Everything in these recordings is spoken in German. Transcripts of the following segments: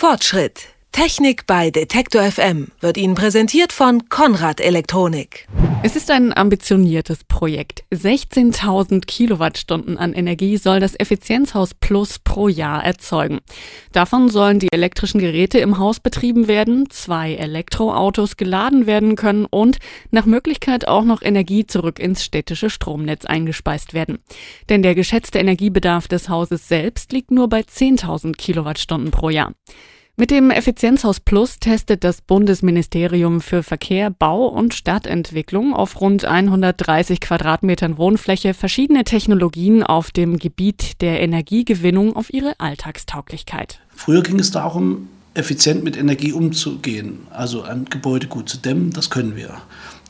Fortschritt. Technik bei Detektor FM wird Ihnen präsentiert von Konrad Elektronik. Es ist ein ambitioniertes Projekt. 16.000 Kilowattstunden an Energie soll das Effizienzhaus Plus pro Jahr erzeugen. Davon sollen die elektrischen Geräte im Haus betrieben werden, zwei Elektroautos geladen werden können und nach Möglichkeit auch noch Energie zurück ins städtische Stromnetz eingespeist werden. Denn der geschätzte Energiebedarf des Hauses selbst liegt nur bei 10.000 Kilowattstunden pro Jahr. Mit dem Effizienzhaus Plus testet das Bundesministerium für Verkehr, Bau und Stadtentwicklung auf rund 130 Quadratmetern Wohnfläche verschiedene Technologien auf dem Gebiet der Energiegewinnung auf ihre Alltagstauglichkeit. Früher ging es darum, effizient mit Energie umzugehen, also ein Gebäude gut zu dämmen, das können wir.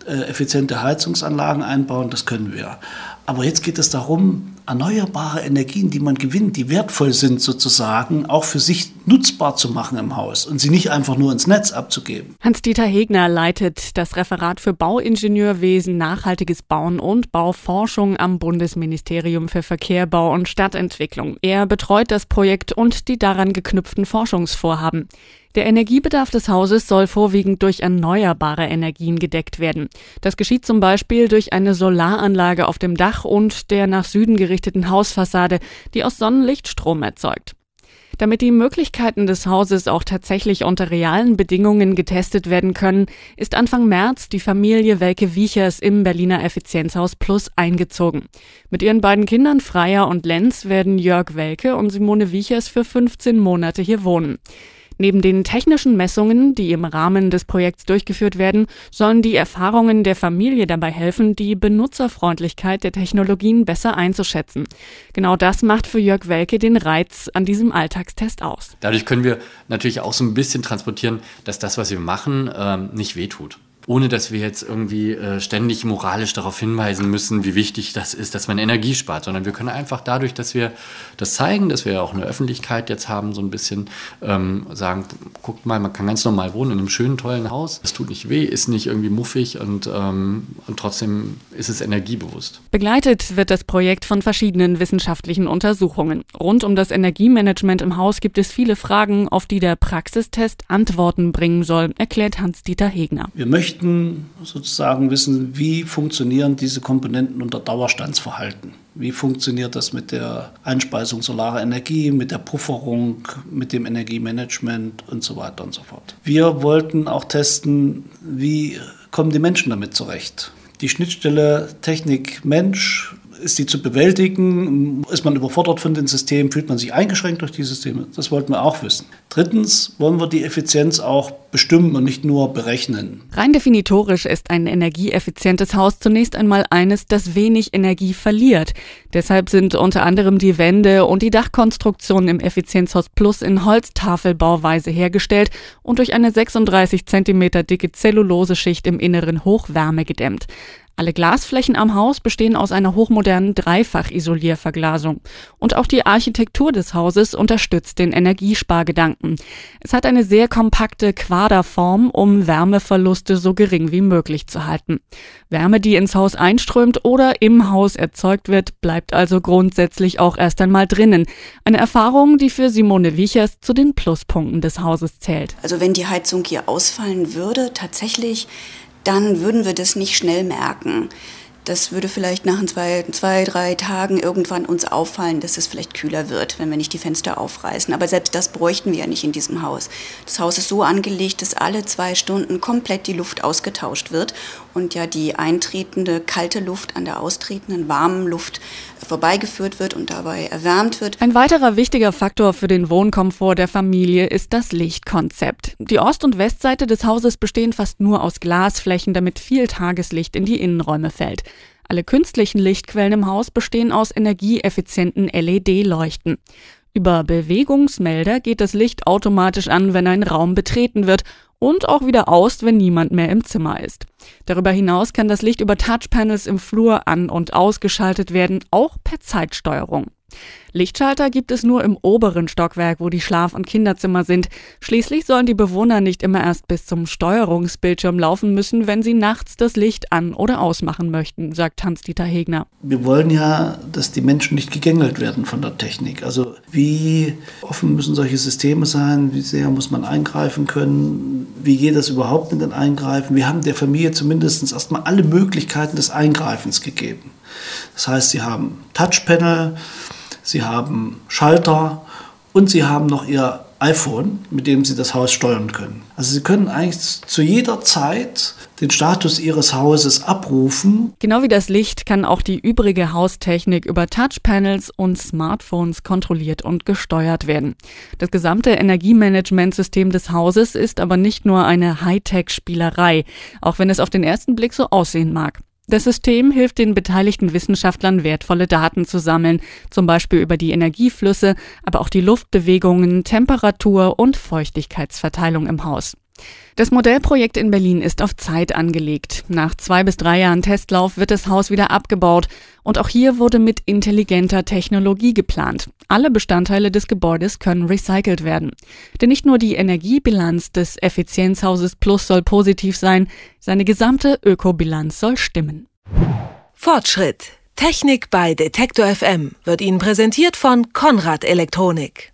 Äh, effiziente Heizungsanlagen einbauen, das können wir. Aber jetzt geht es darum, erneuerbare Energien, die man gewinnt, die wertvoll sind sozusagen, auch für sich nutzbar zu machen im Haus und sie nicht einfach nur ins Netz abzugeben. Hans-Dieter Hegner leitet das Referat für Bauingenieurwesen, nachhaltiges Bauen und Bauforschung am Bundesministerium für Verkehr, Bau und Stadtentwicklung. Er betreut das Projekt und die daran geknüpften Forschungsvorhaben. Der Energiebedarf des Hauses soll vorwiegend durch erneuerbare Energien gedeckt werden. Das geschieht zum Beispiel durch eine Solaranlage auf dem Dach und der nach Süden gerichteten Hausfassade, die aus Sonnenlicht Strom erzeugt. Damit die Möglichkeiten des Hauses auch tatsächlich unter realen Bedingungen getestet werden können, ist Anfang März die Familie Welke Wiechers im Berliner Effizienzhaus Plus eingezogen. Mit ihren beiden Kindern Freier und Lenz werden Jörg Welke und Simone Wiechers für 15 Monate hier wohnen. Neben den technischen Messungen, die im Rahmen des Projekts durchgeführt werden, sollen die Erfahrungen der Familie dabei helfen, die Benutzerfreundlichkeit der Technologien besser einzuschätzen. Genau das macht für Jörg Welke den Reiz an diesem Alltagstest aus. Dadurch können wir natürlich auch so ein bisschen transportieren, dass das, was wir machen, ähm, nicht wehtut ohne dass wir jetzt irgendwie äh, ständig moralisch darauf hinweisen müssen, wie wichtig das ist, dass man Energie spart, sondern wir können einfach dadurch, dass wir das zeigen, dass wir auch eine Öffentlichkeit jetzt haben, so ein bisschen ähm, sagen, guckt mal, man kann ganz normal wohnen in einem schönen, tollen Haus. Es tut nicht weh, ist nicht irgendwie muffig und, ähm, und trotzdem ist es energiebewusst. Begleitet wird das Projekt von verschiedenen wissenschaftlichen Untersuchungen. Rund um das Energiemanagement im Haus gibt es viele Fragen, auf die der Praxistest Antworten bringen soll, erklärt Hans-Dieter Hegner. Wir möchten möchten sozusagen wissen, wie funktionieren diese Komponenten unter Dauerstandsverhalten. Wie funktioniert das mit der Einspeisung solarer Energie, mit der Pufferung, mit dem Energiemanagement und so weiter und so fort. Wir wollten auch testen, wie kommen die Menschen damit zurecht. Die Schnittstelle Technik-Mensch ist die zu bewältigen? Ist man überfordert von den Systemen? Fühlt man sich eingeschränkt durch die Systeme? Das wollten wir auch wissen. Drittens wollen wir die Effizienz auch bestimmen und nicht nur berechnen. Rein definitorisch ist ein energieeffizientes Haus zunächst einmal eines, das wenig Energie verliert. Deshalb sind unter anderem die Wände und die Dachkonstruktion im Effizienzhaus Plus in Holztafelbauweise hergestellt und durch eine 36 cm dicke Zelluloseschicht im Inneren Hochwärme gedämmt. Alle Glasflächen am Haus bestehen aus einer hochmodernen Dreifachisolierverglasung. Und auch die Architektur des Hauses unterstützt den Energiespargedanken. Es hat eine sehr kompakte Quaderform, um Wärmeverluste so gering wie möglich zu halten. Wärme, die ins Haus einströmt oder im Haus erzeugt wird, bleibt also grundsätzlich auch erst einmal drinnen. Eine Erfahrung, die für Simone Wiechers zu den Pluspunkten des Hauses zählt. Also wenn die Heizung hier ausfallen würde, tatsächlich dann würden wir das nicht schnell merken. Das würde vielleicht nach zwei, zwei, drei Tagen irgendwann uns auffallen, dass es vielleicht kühler wird, wenn wir nicht die Fenster aufreißen. Aber selbst das bräuchten wir ja nicht in diesem Haus. Das Haus ist so angelegt, dass alle zwei Stunden komplett die Luft ausgetauscht wird und ja die eintretende kalte Luft an der austretenden warmen Luft vorbeigeführt wird und dabei erwärmt wird. Ein weiterer wichtiger Faktor für den Wohnkomfort der Familie ist das Lichtkonzept. Die Ost- und Westseite des Hauses bestehen fast nur aus Glasflächen, damit viel Tageslicht in die Innenräume fällt. Alle künstlichen Lichtquellen im Haus bestehen aus energieeffizienten LED-Leuchten. Über Bewegungsmelder geht das Licht automatisch an, wenn ein Raum betreten wird und auch wieder aus, wenn niemand mehr im Zimmer ist. Darüber hinaus kann das Licht über Touchpanels im Flur an- und ausgeschaltet werden, auch per Zeitsteuerung. Lichtschalter gibt es nur im oberen Stockwerk, wo die Schlaf- und Kinderzimmer sind. Schließlich sollen die Bewohner nicht immer erst bis zum Steuerungsbildschirm laufen müssen, wenn sie nachts das Licht an- oder ausmachen möchten, sagt Hans-Dieter Hegner. Wir wollen ja, dass die Menschen nicht gegängelt werden von der Technik. Also wie offen müssen solche Systeme sein? Wie sehr muss man eingreifen können? Wie geht das überhaupt mit den Eingreifen? Wir haben der Familie zumindest erstmal alle Möglichkeiten des Eingreifens gegeben. Das heißt, sie haben Touchpanel, Sie haben Schalter und Sie haben noch Ihr iPhone, mit dem Sie das Haus steuern können. Also Sie können eigentlich zu jeder Zeit den Status Ihres Hauses abrufen. Genau wie das Licht kann auch die übrige Haustechnik über Touchpanels und Smartphones kontrolliert und gesteuert werden. Das gesamte Energiemanagementsystem des Hauses ist aber nicht nur eine Hightech-Spielerei, auch wenn es auf den ersten Blick so aussehen mag. Das System hilft den beteiligten Wissenschaftlern, wertvolle Daten zu sammeln, zum Beispiel über die Energieflüsse, aber auch die Luftbewegungen, Temperatur und Feuchtigkeitsverteilung im Haus. Das Modellprojekt in Berlin ist auf Zeit angelegt. Nach zwei bis drei Jahren Testlauf wird das Haus wieder abgebaut. Und auch hier wurde mit intelligenter Technologie geplant. Alle Bestandteile des Gebäudes können recycelt werden. Denn nicht nur die Energiebilanz des Effizienzhauses Plus soll positiv sein, seine gesamte Ökobilanz soll stimmen. Fortschritt. Technik bei Detektor FM wird Ihnen präsentiert von Konrad Elektronik.